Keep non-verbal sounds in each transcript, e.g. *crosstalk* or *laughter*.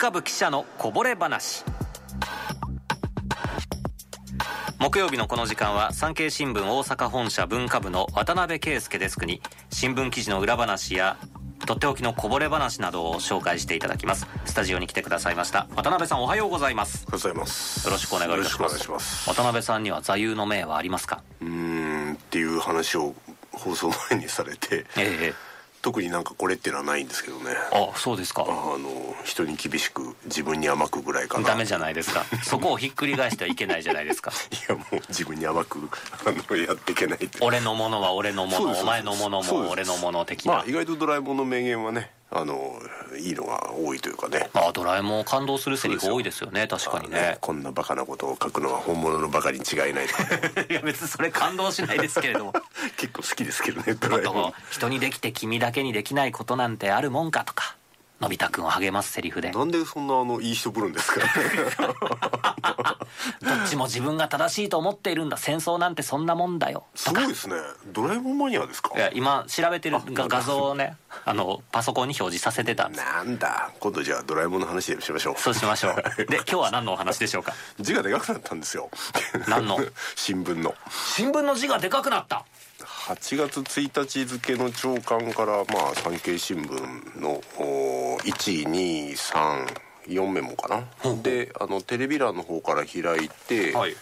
化部記者のこぼれ話。木曜日のこの時間は産経新聞大阪本社文化部の渡辺圭介デスクに新聞記事の裏話やとっておきのこぼれ話などを紹介していただきます。スタジオに来てくださいました。渡辺さんおはようございます。おはようございます。よろしくお願いいたします。渡辺さんには座右の銘はありますか？うーんっていう話を放送前にされて。ええ特になんかこれっていうのはないんですけどね。あそうですか。あの人に厳しく自分に甘くぐらいかな。ダメじゃないですか。そこをひっくり返してはいけないじゃないですか。*laughs* いやもう自分に甘く *laughs* あのやっていけないって。俺のものは俺のものお前のものも俺のもの的な。まあ意外とドラえもんの名言はねあのいいのが多いというかね。まあドラえもんを感動するセリフ多いですよね。確かにあのねこんなバカなことを書くのは本物のバカに違いない *laughs* いや別にそれ感動しないですけれども。*laughs* 結構好きですけどねドラえもん。人にできて君だけにできないことなんてあるもんかとかのび太くんを励ますセリフで。どなんでそんなあのいい人ぶるんですか？*laughs* っちも自分が正しいと思っているんだ。戦争なんてそんなもんだよ。すごいですね。ドラえもんマニアですか？いや今調べてるが画像をねあのパソコンに表示させてたんです。なんだ。今度じゃあドラえもんの話でしましょう。そうしましょう。で今日は何のお話でしょうか？字がでかくなったんですよ。何の？新聞の。新聞の字がでかくなった8月1日付の朝刊からまあ産経新聞の1234メモかな。であのテレビ欄の方から開いて、はい。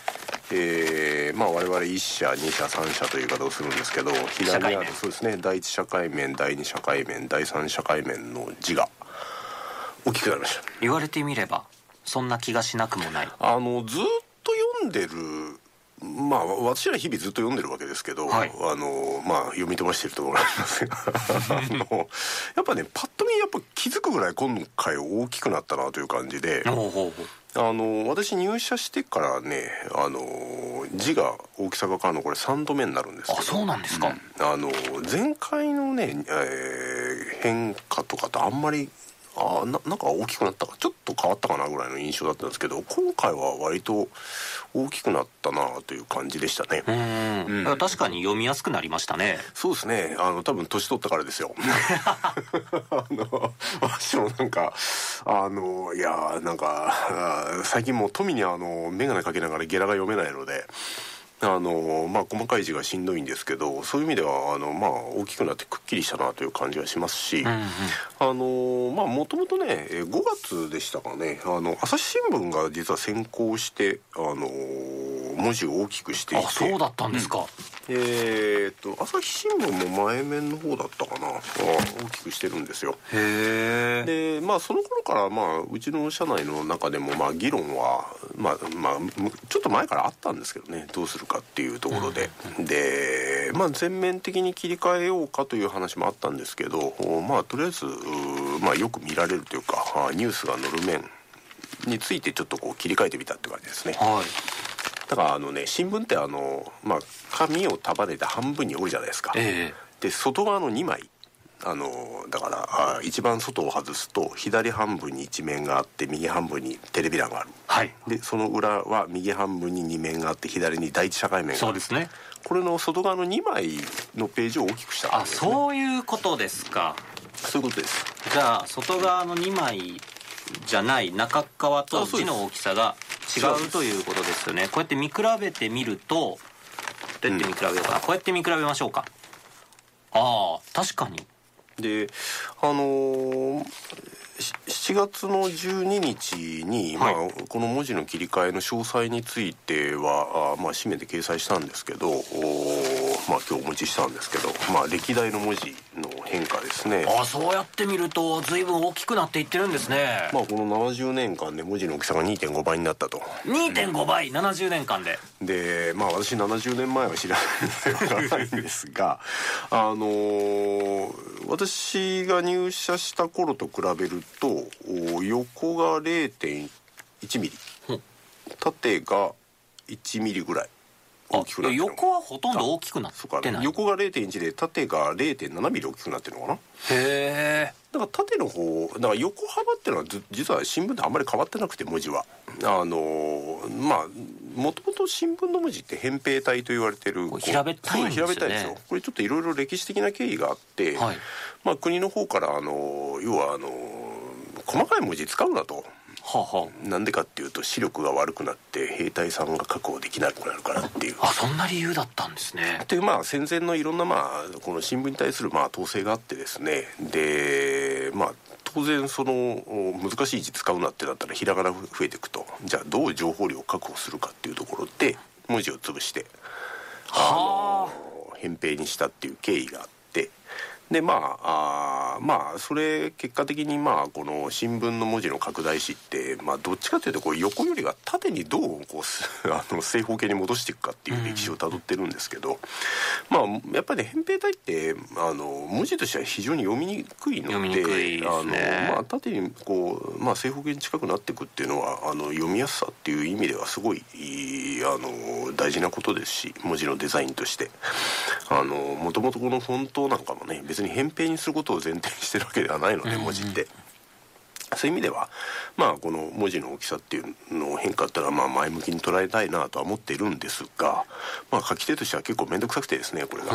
えーまあ我々1社2社3社という言い方をするんですけど左にある社会面そうですね。第一社会面第二社会面第三社会面の字が大きくなりました。言われてみればそんな気がしなくもない。あのずっと読んでるまあ私ら日々ずっと読んでるわけですけど、はいあのまあ読み飛ばしてるところがありますが *laughs* あのやっぱねパッと見やっぱ気づくぐらい今回大きくなったなという感じで、あの私入社してからねあの字が大きさが変わるのこれ3度目になるんですけど。あそうなんですか、あの前回のね、えー変化とかとあんまりあななんか大きくなったかちょっと変わったかなぐらいの印象だったんですけど今回は割と大きくなったなという感じでしたね、うん、だから確かに読みやすくなりましたね。そうですね。あの多分年取ったからですよ。*laughs* あの私もなんかあのいやなんかあ最近もう富にあの眼鏡かけながらゲラが読めないのであのまあ細かい字がしんどいんですけどそういう意味ではあのまあ大きくなってくっきりしたなという感じがしますし、もともとねえー5月でしたかねあの朝日新聞が実は先行してあの文字を大きくしていて。あそうだったんですか、えーっと朝日新聞も前面の方だったかな。あ大きくしてるんですよ。へえでまあその頃からまあうちの社内の中でもまあ議論はまあまあむちょっと前からあったんですけどね。どうするかっていうところで、でまあ全面的に切り替えようかという話もあったんですけどおまあとりあえずまあよく見られるというかあニュースが載る面についてちょっとこう切り替えてみたって感じですね。はいだからあのね新聞ってあのまあ紙を束ねて半分に折るじゃないですか。えで外側の2枚あのだからあ一番外を外すと左半分に一面があって右半分にテレビ欄がある。はい。でその裏は右半分に2面があって左に第一社会面がある。そうですね。これの外側の2枚のページを大きくしたね、そういうことですか。そういうことです。じゃあ外側の2枚じゃない中側と字の大きさが違うということですよね。こうやって見比べてみるとどうやって見比べようかな、こうやって見比べましょうか。ああ確かに。であのーし7月の12日に、はい。まあ、この文字の切り替えの詳細についてはあ、まあ、紙面で掲載したんですけどまあ、今日お持ちしたんですけど、まあ、歴代の文字の変化ですね。あそうやって見ると随分大きくなっていってるんですね、まあ、この70年間で文字の大きさが2.5倍になったと。2.5倍70年間で。でまあ私70年前は知らないのでわからないんですがあのー私が入社した頃と比べるとお横が0.1ミリ。う。ん縦が1ミリぐらい。あ大きくなってる横はほとんど大きくなってない。へ横が0.1で縦が0.7ミリ大きくなってるのかな。えだから縦の方だから横幅っていうのはず実は新聞であんまり変わってなくて文字は。あのーまあもともと新聞の文字って扁平体と言われてるこう平べったいんですよね。そう平べったいですよ。これちょっといろいろ歴史的な経緯があって、はい。まあ、国の方からあの要はあの細かい文字使うなとはあはなんでかっていうと視力が悪くなって兵隊さんが確保できなくなるからっていう。ああそんな理由だったんですね。というまあ戦前のいろんなまあこの新聞に対するまあ統制があってですね。でまあ当然そのお難しい字使うなってなったらひらがな増えていくと。じゃあどう情報量を確保するかっていうところで文字を潰しては扁平にしたっていう経緯があってでまああーまあそれ結果的にまあこの新聞の文字の拡大史ってまあどっちかというとこう横よりが縦にどうこうす *laughs* あの正方形に戻していくかっていう歴史をたどってるんですけど、まあやっぱりね扁平体ってあの文字としては非常に読みにくいのであのまあ縦にこうまあ正方形に近くなっていくっていうのはあの読みやすさっていう意味ではすごいあの大事なことですし文字のデザインとしてあのもともとこのフォントなんかもね別に扁平にすることを前提にしてるわけではないので文字って。そういう意味ではまあこの文字の大きさっていうの変化っていうのはまあ前向きに捉えたいなとは思っているんですが、まあ、書き手としては結構面倒くさくてですねこれが。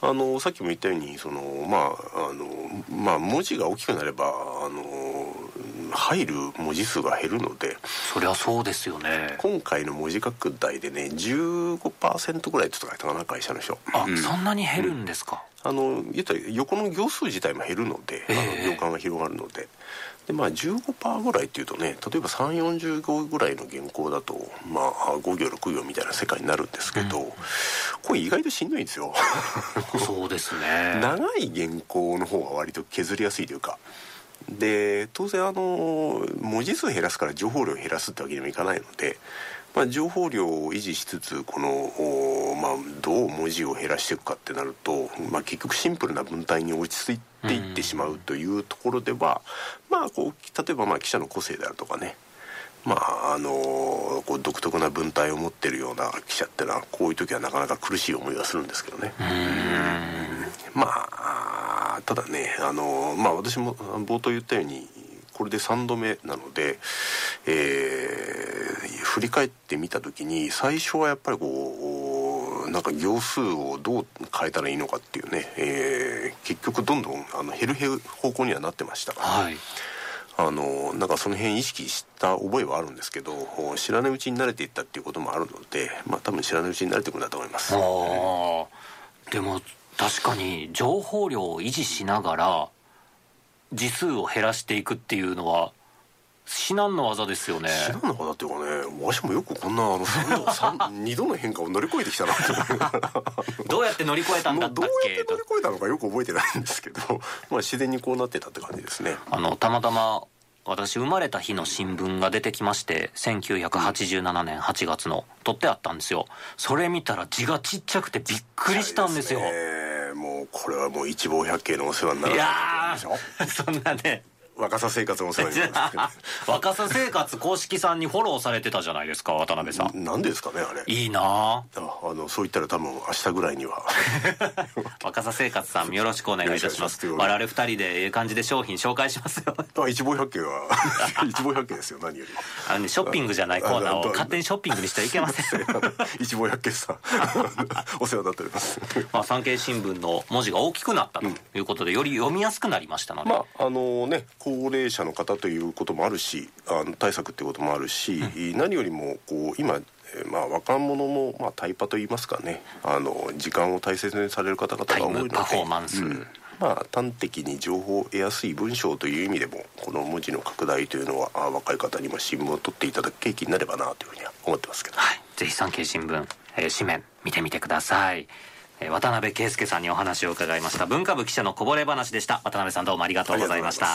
あのさっきも言ったようにその、まああのまあ、文字が大きくなればあの入る文字数が減るのでそりゃそうですよね。今回の文字拡大でね15%ぐらいって言ったかな会社の人。あ、うん。そんなに減るんですか、あの言ったら横の行数自体も減るので、ええ。あの行間が広がるので。でまあ15%ぐらいっていうとね例えば3 4 0行ぐらいの原稿だとまあ5行6行みたいな世界になるんですけど、これ意外としんどいんですよ。そうですね。*laughs* 長い原稿の方が割と削りやすいというかで当然あの文字数減らすから情報量減らすってわけにもいかないので、まあ、情報量を維持しつつこの、おまあ、どう文字を減らしていくかってなると、まあ、結局シンプルな文体に落ち着いていってしまうというところでは、まあこう例えばまあ記者の個性であるとかねまああのこう独特な文体を持ってるような記者ってのはこういう時はなかなか苦しい思いがするんですけどね。まあただねあのまあ私も冒頭言ったようにこれで3度目なので、えー振り返ってみた時に最初はやっぱりこうなんか行数をどう変えたらいいのかっていうね、えー結局どんどんあの減る減る方向にはなってましたから、はい。あのなんかその辺意識した覚えはあるんですけど知らないうちに慣れていったっていうこともあるのでまあ多分知らないうちに慣れていくんだと思います。でも確かに情報量を維持しながら字数を減らしていくっていうのは至難の技ですよね。知らんのかだっていうかねわしもよくこんなあの3度三2度の変化を乗り越えてきたなって *laughs* どうやって乗り越えたんだったっけ？やって乗り越えたのかよく覚えてないんですけどまあ自然にこうなってたって感じですね。あのたまたま私生まれた日の新聞が出てきまして1987年8月の取ってあったんですよ。それ見たら字がちっちゃくてびっくりしたんですよこれはもう一望百景のお世話になるいや *laughs* そんなね若さ生活のお世話になる *laughs* 若さ生活公式さんにフォローされてたじゃないですか渡辺さん。なんでですかねあれ。いいな。あああのそう言ったら多分明日ぐらいには。*laughs* 若さ生活さんよろしくお願いいたします。我々二人でええ感じで商品紹介しますよ。*laughs* あ一望百景は一望百景ですよ何より。あのねショッピングじゃないコーナーを勝手にショッピングにしてはいけません。一望百景さんお世話になっております。まあ産経新聞の文字が大きくなったということでより読みやすくなりましたので、まああのね高齢者の方ということもあるしあの対策っていうこともあるし、何よりもこう今えーまあ、若者も、まあ、タイパといいますかねあの時間を大切にされる方々が多いのでタイムパフォーマンス。うん。まあ、端的に情報を得やすい文章という意味でもこの文字の拡大というのはあ若い方にも新聞を取っていただく契機になればなというふうには思ってますけど、はい、ぜひ産経新聞、えー紙面見てみてください、えー渡辺圭介さんにお話を伺いました。文化部記者のこぼれ話でした。渡辺さんどうもありがとうございました。